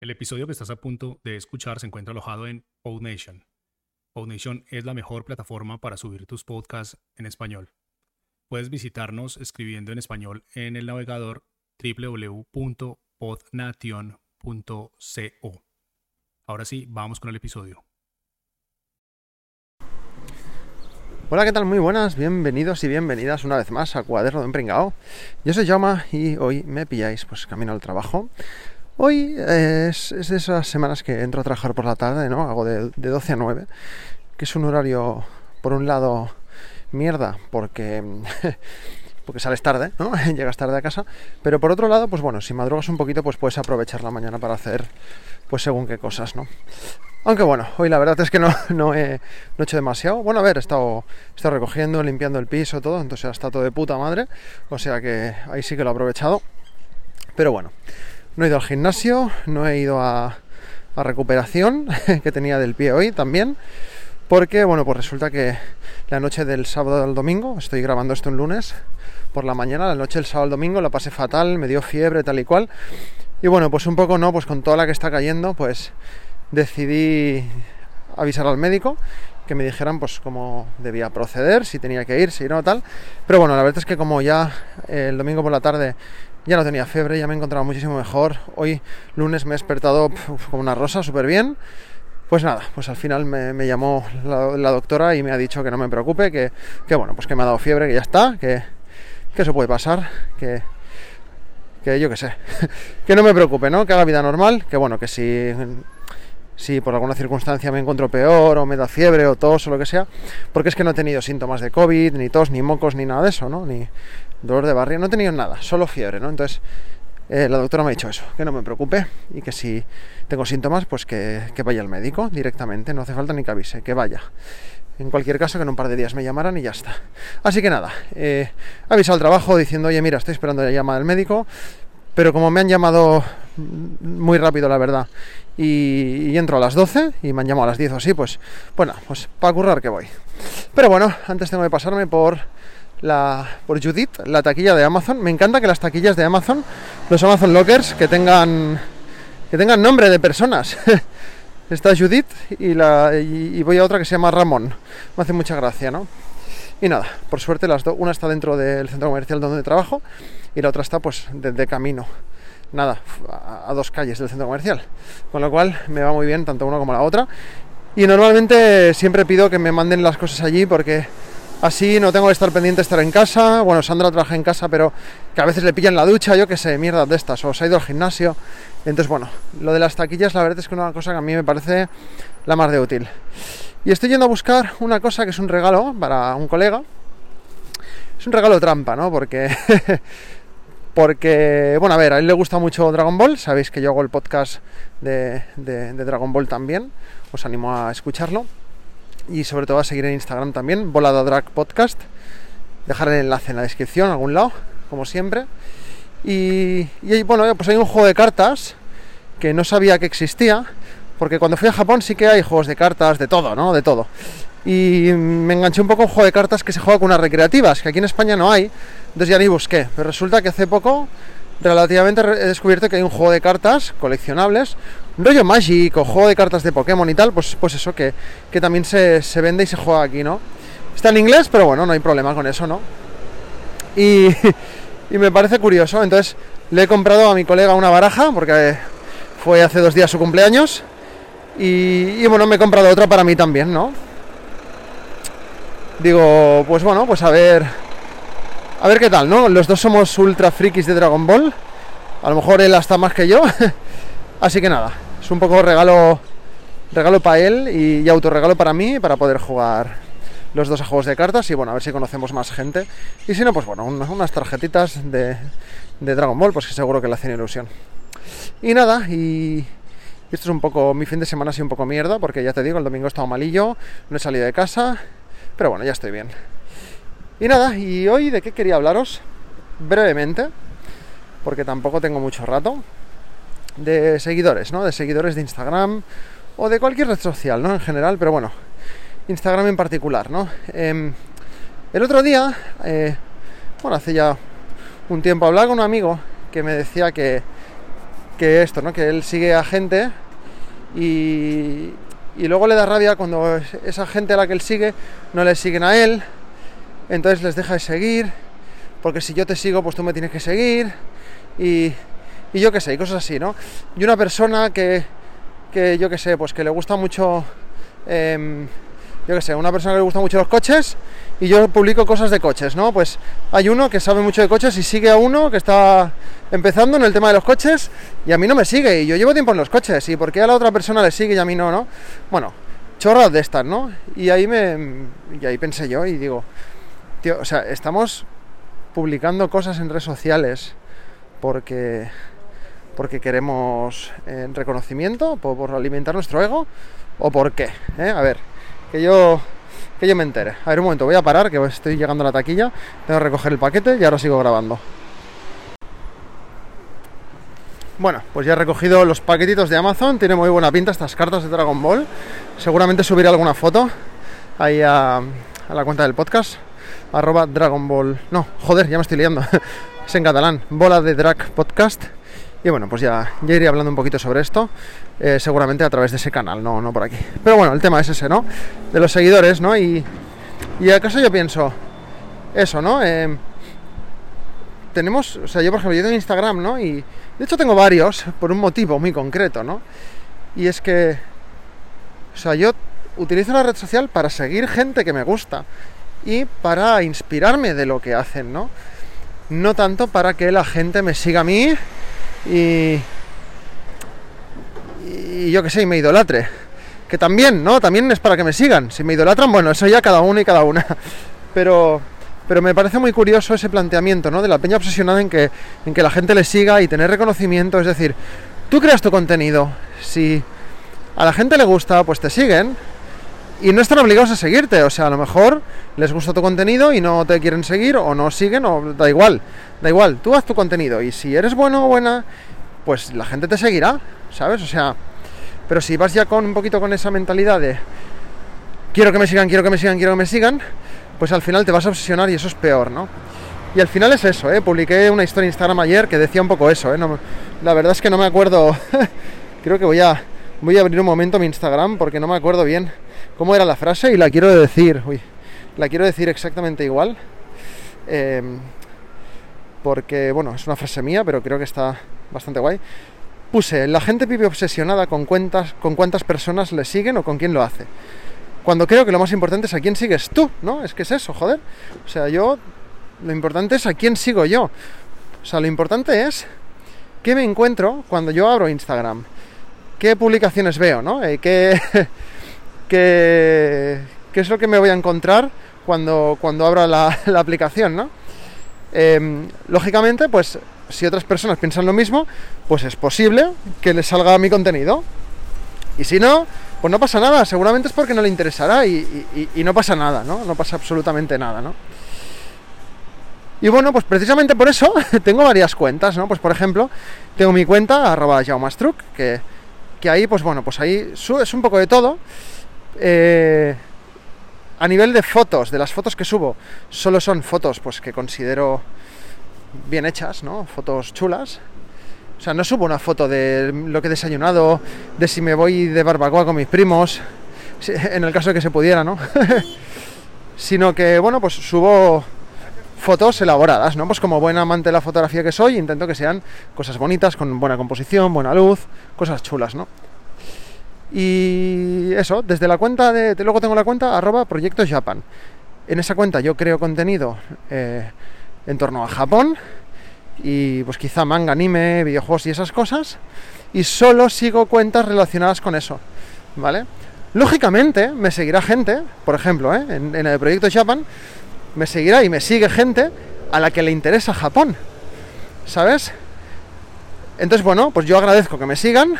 El episodio que estás a punto de escuchar se encuentra alojado en PodNation. PodNation es la mejor plataforma para subir tus podcasts en español. Puedes visitarnos escribiendo en español en el navegador www.podnation.co. Ahora sí, vamos con el episodio. Hola, ¿qué tal? Muy buenas, bienvenidos y bienvenidas una vez más a Cuaderno de un Pringao. Yo soy Joma y hoy me pilláis pues camino al trabajo. Hoy es, de esas semanas que entro a trabajar por la tarde, ¿no? Hago de, 12 a 9, que es un horario, por un lado, mierda, porque, porque sales tarde, ¿no? Llegas tarde a casa, pero por otro lado, pues bueno, si madrugas un poquito, pues puedes aprovechar la mañana para hacer, pues según qué cosas, ¿no? Aunque bueno, hoy la verdad es que no, no, he, hecho demasiado. Bueno, a ver, he estado, he estado recogiendo, limpiando el piso, todo, entonces está todo de puta madre, o sea que ahí sí que lo he aprovechado. Pero bueno, no he ido al gimnasio, no he ido a, recuperación que tenía del pie hoy también. Porque, bueno, pues resulta que la noche del sábado al domingo, estoy grabando esto un lunes por la mañana, la noche del sábado al domingo la pasé fatal, me dio fiebre tal y cual. Y bueno, pues un poco no, pues con toda la que está cayendo, pues decidí avisar al médico que me dijeran pues cómo debía proceder, si tenía que ir, si no, tal. Pero bueno, la verdad es que como ya el domingo por la tarde ya no tenía fiebre, ya me encontraba muchísimo mejor. Hoy lunes me he despertado como una rosa, súper bien. Pues nada, pues al final me, llamó la, doctora y me ha dicho que no me preocupe, que, bueno, pues que me ha dado fiebre, que ya está, que, que eso puede pasar, que, que yo qué sé, que no me preocupe, ¿no? Que haga vida normal, que bueno, que si si por alguna circunstancia me encuentro peor o me da fiebre o tos o lo que sea, porque es que no he tenido síntomas de COVID, ni tos, ni mocos, ni nada de eso, ¿no? Ni dolor de barriga, no he tenido nada, solo fiebre, ¿no? Entonces, eh, la doctora me ha dicho eso, que no me preocupe y que si tengo síntomas, pues que, vaya al médico directamente, no hace falta ni que avise, que vaya. En cualquier caso, que en un par de días me llamaran y ya está. Así que nada, eh, he avisado al trabajo diciendo, oye, mira, estoy esperando la llamada del médico, pero como me han llamado muy rápido, la verdad, y, entro a las 12 y me han llamado a las 10 o así, pues bueno, pues para currar que voy. Pero bueno, antes tengo que pasarme por la por Judith, la taquilla de Amazon. Me encanta que las taquillas de Amazon, los Amazon Lockers, que tengan que tengan nombre de personas. Está Judith y, la, y, voy a otra que se llama Ramón. Me hace mucha gracia, ¿no? Y nada, por suerte las dos, una está dentro del centro comercial donde trabajo y la otra está pues de camino nada, a, dos calles del centro comercial. Con lo cual me va muy bien tanto una como la otra. Y normalmente siempre pido que me manden las cosas allí porque así no tengo que estar pendiente de estar en casa. Bueno, Sandra trabaja en casa, pero que a veces le pillan la ducha, yo que sé, mierdas de estas, o se ha ido al gimnasio. Entonces, bueno, lo de las taquillas, la verdad es que es una cosa que a mí me parece la más de útil. Y estoy yendo a buscar una cosa que es un regalo para un colega. Es un regalo trampa, ¿no? Porque porque, bueno, a ver, a él le gusta mucho Dragon Ball, sabéis que yo hago el podcast de, Dragon Ball también, os animo a escucharlo y sobre todo a seguir en Instagram también, Volada Drag Podcast, dejar el enlace en la descripción, a algún lado, como siempre. Y, y bueno, pues hay un juego de cartas que no sabía que existía, porque cuando fui a Japón sí que hay juegos de cartas, de todo, ¿no? De todo. Y me enganché un poco un juego de cartas que se juega con unas recreativas, que aquí en España no hay, entonces ya ni busqué. Pero resulta que hace poco, relativamente, he descubierto que hay un juego de cartas coleccionables, rollo mágico, juego de cartas de Pokémon y tal, pues, pues eso, que, que también se, se, vende y se juega aquí, ¿no? Está en inglés, pero bueno, no hay problema con eso, ¿no? Y, y me parece curioso, entonces le he comprado a mi colega una baraja, porque fue hace dos días su cumpleaños, y, y bueno, me he comprado otra para mí también, ¿no? Digo, pues bueno, pues a ver a ver qué tal, ¿no? Los dos somos ultra frikis de Dragon Ball. A lo mejor él hasta más que yo. Así que nada, es un poco regalo regalo para él y, autorregalo para mí para poder jugar los dos a juegos de cartas y bueno, a ver si conocemos más gente. Y si no, pues bueno, unas, tarjetitas de, de, Dragon Ball, pues que seguro que le hacen ilusión. Y nada, y, esto es un poco, mi fin de semana ha sido un poco mierda, porque ya te digo, el domingo he estado malillo, no he salido de casa, pero bueno, ya estoy bien. Y nada, y hoy de qué quería hablaros brevemente, porque tampoco tengo mucho rato, de seguidores, ¿no? De seguidores de Instagram o de cualquier red social, ¿no? En general, pero bueno, Instagram en particular, ¿no? Em, el otro día, eh, bueno, hace ya un tiempo hablaba con un amigo que me decía que, que esto, ¿no? Que él sigue a gente y, y luego le da rabia cuando esa gente a la que él sigue no le siguen a él, entonces les deja de seguir, porque si yo te sigo, pues tú me tienes que seguir, y, y yo qué sé, y cosas así, ¿no? Y una persona que, que yo qué sé, pues que le gusta mucho, em, yo qué sé, una persona que le gusta mucho los coches, y yo publico cosas de coches, ¿no? Pues hay uno que sabe mucho de coches y sigue a uno que está empezando en el tema de los coches y a mí no me sigue y yo llevo tiempo en los coches y por qué a la otra persona le sigue y a mí no, ¿no? Bueno, chorras de estas, ¿no? Y ahí me y ahí pensé yo y digo, tío, o sea, estamos publicando cosas en redes sociales porque porque queremos eh, reconocimiento, por, alimentar nuestro ego o por qué, ¿eh? A ver, que yo que yo me entere. A ver, un momento, voy a parar, que estoy llegando a la taquilla, tengo que recoger el paquete y ahora sigo grabando. Bueno, pues ya he recogido los paquetitos de Amazon, tiene muy buena pinta estas cartas de Dragon Ball. Seguramente subiré alguna foto ahí a, a la cuenta del podcast, arroba Dragon Ball... No, joder, ya me estoy liando. es en catalán, bola de drag podcast. Y bueno, pues ya, ya iré hablando un poquito sobre esto, eh, seguramente a través de ese canal, no, no por aquí. Pero bueno, el tema es ese, ¿no? De los seguidores, ¿no? Y, y acaso yo pienso, eso, ¿no? Eh, tenemos, o sea, yo por ejemplo, yo tengo Instagram, ¿no? Y de hecho tengo varios, por un motivo muy concreto, ¿no? Y es que, o sea, yo utilizo la red social para seguir gente que me gusta y para inspirarme de lo que hacen, ¿no? No tanto para que la gente me siga a mí y, y yo que sé, y me idolatre. Que también, ¿no? También es para que me sigan. Si me idolatran, bueno, eso ya cada uno y cada una. Pero, pero me parece muy curioso ese planteamiento, ¿no? De la peña obsesionada en que, en que la gente le siga y tener reconocimiento. Es decir, tú creas tu contenido. Si a la gente le gusta, pues te siguen. Y no están obligados a seguirte. O sea, a lo mejor les gusta tu contenido y no te quieren seguir o no siguen o da igual. Da igual, tú haz tu contenido y si eres bueno o buena, pues la gente te seguirá, ¿sabes? O sea, pero si vas ya con un poquito con esa mentalidad de quiero que me sigan, quiero que me sigan, quiero que me sigan, pues al final te vas a obsesionar y eso es peor, ¿no? Y al final es eso, ¿eh? Publiqué una historia en Instagram ayer que decía un poco eso, ¿eh? La verdad es que no me acuerdo, creo que voy a, voy a abrir un momento mi Instagram porque no me acuerdo bien cómo era la frase y la quiero decir, uy, la quiero decir exactamente igual. Eh, porque, bueno, es una frase mía, pero creo que está bastante guay. Puse, la gente vive obsesionada con, cuentas, con cuántas personas le siguen o con quién lo hace. Cuando creo que lo más importante es a quién sigues tú, ¿no? Es que es eso, joder. O sea, yo, lo importante es a quién sigo yo. O sea, lo importante es qué me encuentro cuando yo abro Instagram. ¿Qué publicaciones veo, no? Eh, ¿qué, qué, es lo que me voy a encontrar cuando, cuando abra la, aplicación, ¿no? Eh, lógicamente, pues si otras personas piensan lo mismo, pues es posible que les salga mi contenido. Y si no, pues no pasa nada, seguramente es porque no le interesará y, y, y, no pasa nada, ¿no? No pasa absolutamente nada, ¿no? Y bueno, pues precisamente por eso tengo varias cuentas, ¿no? Pues por ejemplo, tengo mi cuenta, arroba jaumastruc, que, que ahí, pues bueno, pues ahí es un poco de todo. Eh, a nivel de fotos, de las fotos que subo, solo son fotos pues que considero bien hechas, ¿no? Fotos chulas. O sea, no subo una foto de lo que he desayunado, de si me voy de barbacoa con mis primos, en el caso de que se pudiera, ¿no? Sino que, bueno, pues subo fotos elaboradas, ¿no? Pues como buen amante de la fotografía que soy, intento que sean cosas bonitas, con buena composición, buena luz, cosas chulas, ¿no? Y eso, desde la cuenta de. Luego tengo la cuenta arroba proyectos Japan. En esa cuenta yo creo contenido eh, en torno a Japón y pues quizá manga, anime, videojuegos y esas cosas. Y solo sigo cuentas relacionadas con eso, ¿vale? Lógicamente me seguirá gente, por ejemplo, ¿eh? en, en el proyecto Japan, me seguirá y me sigue gente a la que le interesa Japón, ¿sabes? Entonces, bueno, pues yo agradezco que me sigan,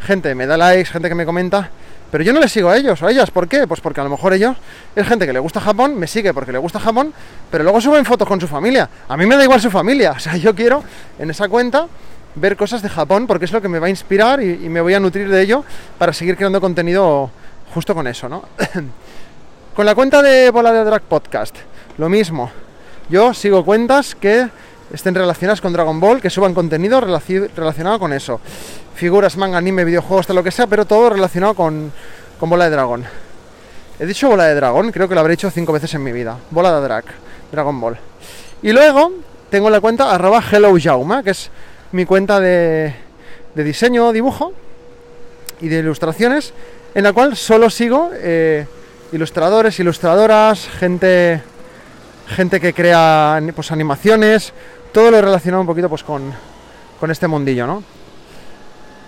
gente me da likes, gente que me comenta, pero yo no les sigo a ellos o a ellas. ¿Por qué? Pues porque a lo mejor ellos es gente que le gusta Japón, me sigue porque le gusta Japón, pero luego suben fotos con su familia. A mí me da igual su familia. O sea, yo quiero en esa cuenta ver cosas de Japón porque es lo que me va a inspirar y, y me voy a nutrir de ello para seguir creando contenido justo con eso, ¿no? con la cuenta de Bola de Drag Podcast, lo mismo. Yo sigo cuentas que estén relacionadas con Dragon Ball, que suban contenido relacionado con eso. Figuras, manga, anime, videojuegos, tal lo que sea, pero todo relacionado con, con bola de dragón. He dicho bola de dragón, creo que lo habré hecho cinco veces en mi vida. Bola de drag, Dragon Ball. Y luego tengo la cuenta arroba Hello que es mi cuenta de, de diseño, dibujo y de ilustraciones, en la cual solo sigo eh, ilustradores, ilustradoras, gente, gente que crea pues, animaciones, todo lo relacionado un poquito pues, con, con este mundillo, ¿no?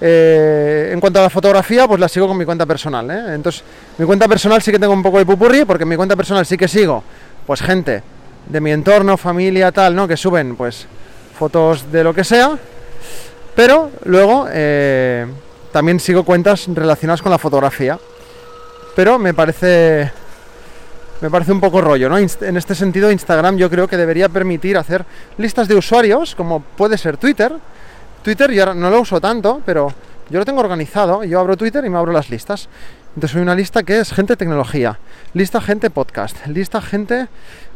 Eh, en cuanto a la fotografía, pues la sigo con mi cuenta personal. ¿eh? Entonces, mi cuenta personal sí que tengo un poco de pupurri, porque en mi cuenta personal sí que sigo, pues gente de mi entorno, familia, tal, ¿no? Que suben, pues, fotos de lo que sea. Pero luego eh, también sigo cuentas relacionadas con la fotografía. Pero me parece me parece un poco rollo, ¿no? En este sentido, Instagram yo creo que debería permitir hacer listas de usuarios, como puede ser Twitter. Twitter yo no lo uso tanto, pero yo lo tengo organizado. Yo abro Twitter y me abro las listas. Entonces hay una lista que es gente tecnología, lista gente podcast, lista gente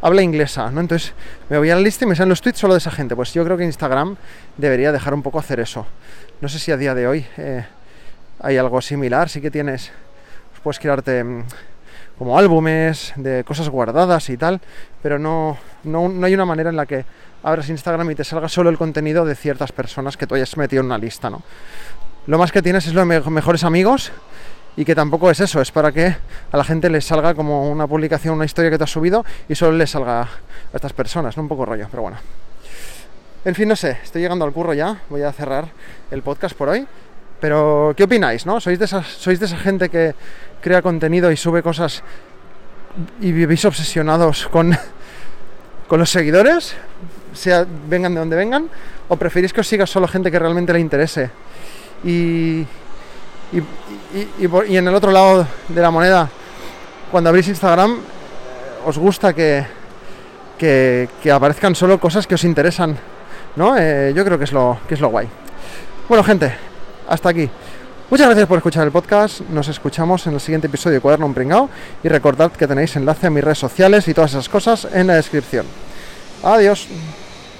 habla inglesa, ¿no? Entonces me voy a la lista y me salen los tweets solo de esa gente. Pues yo creo que Instagram debería dejar un poco hacer eso. No sé si a día de hoy eh, hay algo similar, sí que tienes, puedes crearte mm, como álbumes de cosas guardadas y tal, pero no, no, no hay una manera en la que abras Instagram y te salga solo el contenido de ciertas personas que tú hayas metido en una lista, ¿no? Lo más que tienes es los mejores amigos y que tampoco es eso, es para que a la gente le salga como una publicación, una historia que te has subido y solo le salga a estas personas, ¿no? Un poco rollo, pero bueno. En fin, no sé, estoy llegando al curro ya, voy a cerrar el podcast por hoy. Pero, ¿qué opináis, no? ¿Sois de esa, sois de esa gente que crea contenido y sube cosas y vivís obsesionados con, con los seguidores? Sea, vengan de donde vengan, o preferís que os siga solo gente que realmente le interese? Y, y, en el otro lado de la moneda, cuando abrís Instagram, os gusta que, que, aparezcan solo cosas que os interesan, ¿no? Eh, yo creo que es, lo, que es lo guay. Bueno, gente, hasta aquí. Muchas gracias por escuchar el podcast. Nos escuchamos en el siguiente episodio de Cuaderno Pringao. Y recordad que tenéis enlace a mis redes sociales y todas esas cosas en la descripción. Adiós.